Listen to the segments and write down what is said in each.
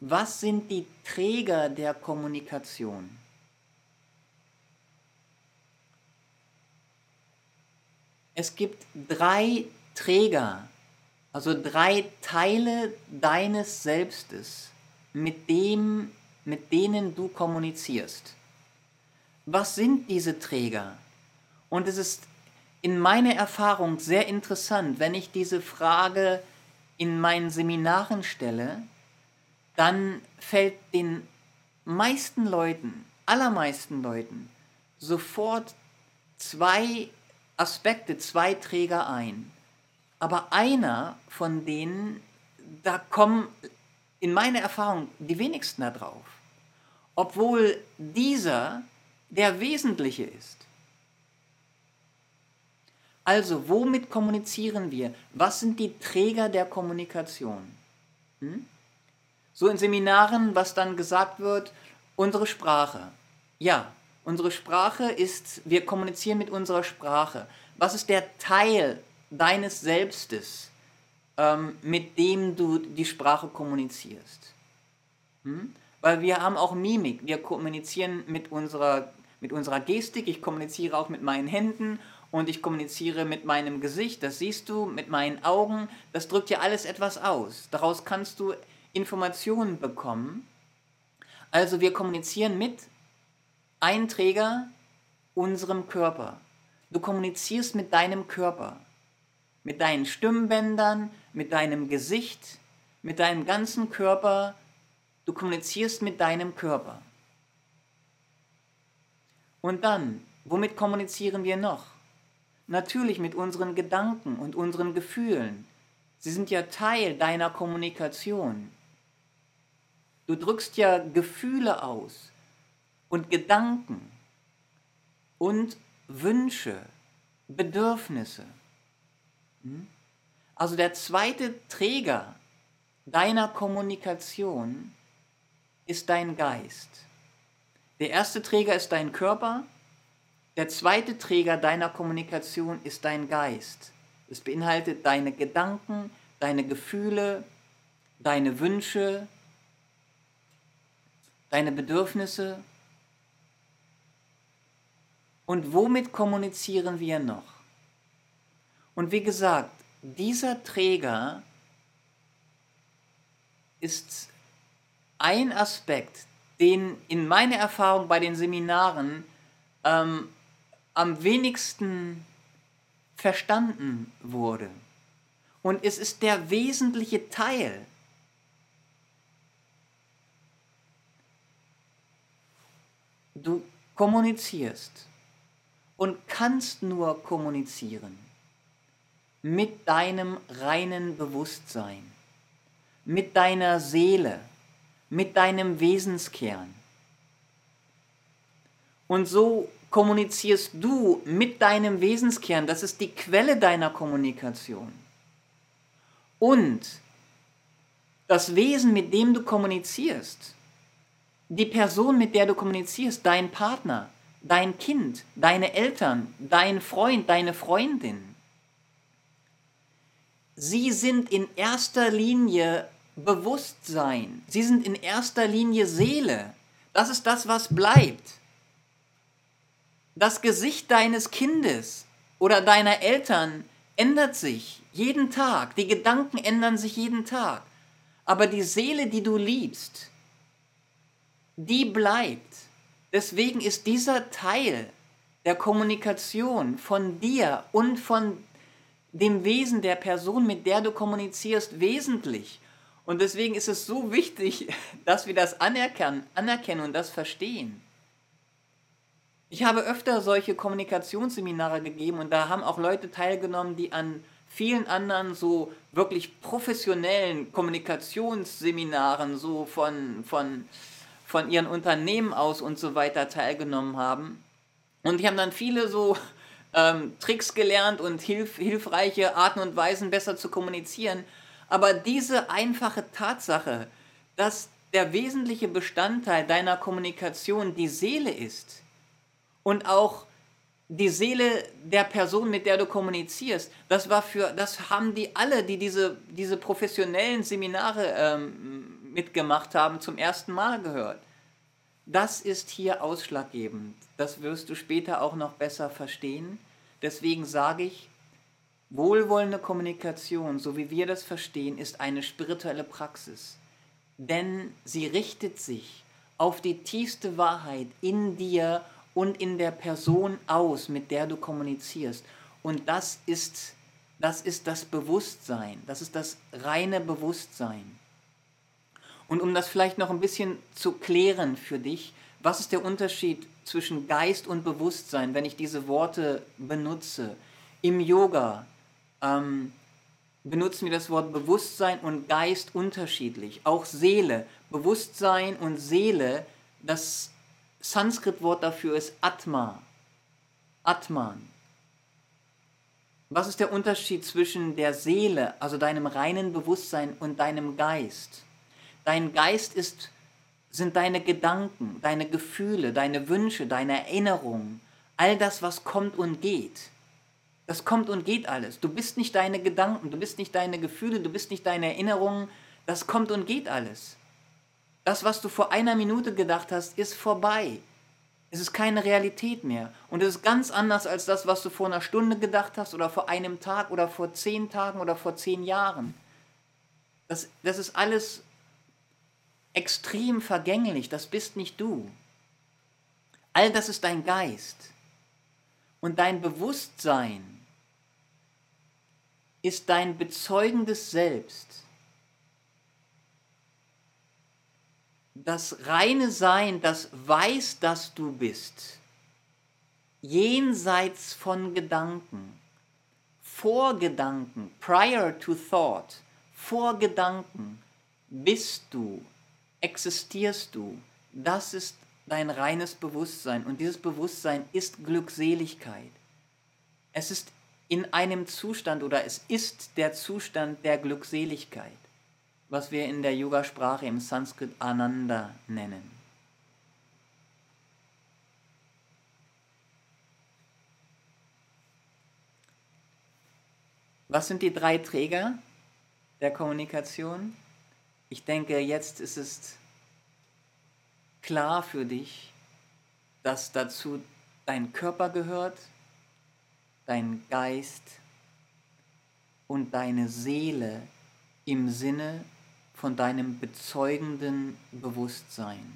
was sind die Träger der Kommunikation? Es gibt drei Träger, also drei Teile deines Selbstes, mit, dem, mit denen du kommunizierst. Was sind diese Träger? Und es ist in meiner Erfahrung sehr interessant, wenn ich diese Frage in meinen Seminaren stelle, dann fällt den meisten Leuten, allermeisten Leuten, sofort zwei Aspekte, zwei Träger ein. Aber einer von denen, da kommen in meiner Erfahrung die wenigsten da drauf. Obwohl dieser der wesentliche ist. Also, womit kommunizieren wir? Was sind die Träger der Kommunikation? Hm? So in Seminaren, was dann gesagt wird, unsere Sprache. Ja, unsere Sprache ist, wir kommunizieren mit unserer Sprache. Was ist der Teil deines Selbstes, ähm, mit dem du die Sprache kommunizierst? Hm? Weil wir haben auch Mimik. Wir kommunizieren mit unserer, mit unserer Gestik. Ich kommuniziere auch mit meinen Händen und ich kommuniziere mit meinem Gesicht. Das siehst du, mit meinen Augen. Das drückt ja alles etwas aus. Daraus kannst du Informationen bekommen. Also wir kommunizieren mit einem Träger, unserem Körper. Du kommunizierst mit deinem Körper, mit deinen Stimmbändern, mit deinem Gesicht, mit deinem ganzen Körper. Du kommunizierst mit deinem Körper. Und dann, womit kommunizieren wir noch? Natürlich mit unseren Gedanken und unseren Gefühlen. Sie sind ja Teil deiner Kommunikation. Du drückst ja Gefühle aus und Gedanken und Wünsche, Bedürfnisse. Hm? Also der zweite Träger deiner Kommunikation ist dein Geist. Der erste Träger ist dein Körper, der zweite Träger deiner Kommunikation ist dein Geist. Es beinhaltet deine Gedanken, deine Gefühle, deine Wünsche, deine Bedürfnisse? Und womit kommunizieren wir noch? Und wie gesagt, dieser Träger ist ein Aspekt, den in meiner Erfahrung bei den Seminaren ähm, am wenigsten verstanden wurde. Und es ist der wesentliche Teil Du kommunizierst und kannst nur kommunizieren mit deinem reinen Bewusstsein, mit deiner Seele, mit deinem Wesenskern. Und so kommunizierst du mit deinem Wesenskern, das ist die Quelle deiner Kommunikation. Und das Wesen, mit dem du kommunizierst, die Person, mit der du kommunizierst, dein Partner, dein Kind, deine Eltern, dein Freund, deine Freundin, sie sind in erster Linie Bewusstsein, sie sind in erster Linie Seele. Das ist das, was bleibt. Das Gesicht deines Kindes oder deiner Eltern ändert sich jeden Tag, die Gedanken ändern sich jeden Tag, aber die Seele, die du liebst, die bleibt. Deswegen ist dieser Teil der Kommunikation von dir und von dem Wesen der Person, mit der du kommunizierst, wesentlich. Und deswegen ist es so wichtig, dass wir das anerkennen, anerkennen und das verstehen. Ich habe öfter solche Kommunikationsseminare gegeben und da haben auch Leute teilgenommen, die an vielen anderen so wirklich professionellen Kommunikationsseminaren so von, von von ihren Unternehmen aus und so weiter teilgenommen haben. Und die haben dann viele so ähm, Tricks gelernt und hilf hilfreiche Arten und Weisen besser zu kommunizieren. Aber diese einfache Tatsache, dass der wesentliche Bestandteil deiner Kommunikation die Seele ist und auch die Seele der Person, mit der du kommunizierst, das war für, das haben die alle, die diese, diese professionellen Seminare ähm, mitgemacht haben, zum ersten Mal gehört. Das ist hier ausschlaggebend. Das wirst du später auch noch besser verstehen. Deswegen sage ich, wohlwollende Kommunikation, so wie wir das verstehen, ist eine spirituelle Praxis. Denn sie richtet sich auf die tiefste Wahrheit in dir und in der Person aus, mit der du kommunizierst. Und das ist das, ist das Bewusstsein, das ist das reine Bewusstsein. Und um das vielleicht noch ein bisschen zu klären für dich, was ist der Unterschied zwischen Geist und Bewusstsein, wenn ich diese Worte benutze? Im Yoga ähm, benutzen wir das Wort Bewusstsein und Geist unterschiedlich. Auch Seele, Bewusstsein und Seele, das Sanskrit-Wort dafür ist Atma. Atman. Was ist der Unterschied zwischen der Seele, also deinem reinen Bewusstsein und deinem Geist? Dein Geist ist, sind deine Gedanken, deine Gefühle, deine Wünsche, deine Erinnerungen, all das, was kommt und geht. Das kommt und geht alles. Du bist nicht deine Gedanken, du bist nicht deine Gefühle, du bist nicht deine Erinnerungen. Das kommt und geht alles. Das, was du vor einer Minute gedacht hast, ist vorbei. Es ist keine Realität mehr. Und es ist ganz anders als das, was du vor einer Stunde gedacht hast oder vor einem Tag oder vor zehn Tagen oder vor zehn Jahren. Das, das ist alles extrem vergänglich. Das bist nicht du. All das ist dein Geist. Und dein Bewusstsein ist dein bezeugendes Selbst. das reine Sein, das weiß, dass du bist, jenseits von Gedanken, vor Gedanken, prior to thought, vor Gedanken, bist du, existierst du, das ist dein reines Bewusstsein und dieses Bewusstsein ist Glückseligkeit. Es ist in einem Zustand oder es ist der Zustand der Glückseligkeit was wir in der Yoga-Sprache im Sanskrit Ananda nennen. Was sind die drei Träger der Kommunikation? Ich denke, jetzt ist es klar für dich, dass dazu dein Körper gehört, dein Geist und deine Seele im Sinne von deinem bezeugenden Bewusstsein,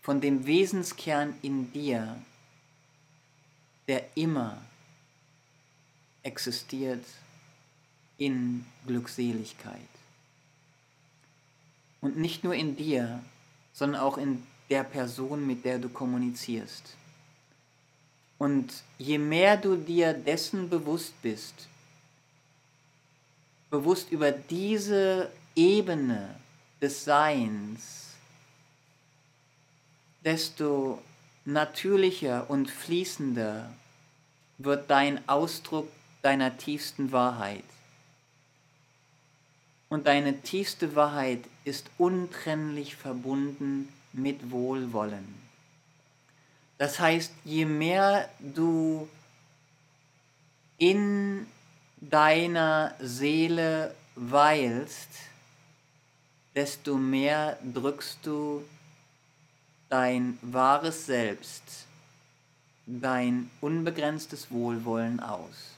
von dem Wesenskern in dir, der immer existiert in Glückseligkeit. Und nicht nur in dir, sondern auch in der Person, mit der du kommunizierst. Und je mehr du dir dessen bewusst bist, bewusst über diese Ebene des Seins, desto natürlicher und fließender wird dein Ausdruck deiner tiefsten Wahrheit. Und deine tiefste Wahrheit ist untrennlich verbunden mit Wohlwollen. Das heißt, je mehr du in deiner Seele weilst, desto mehr drückst du dein wahres Selbst, dein unbegrenztes Wohlwollen aus.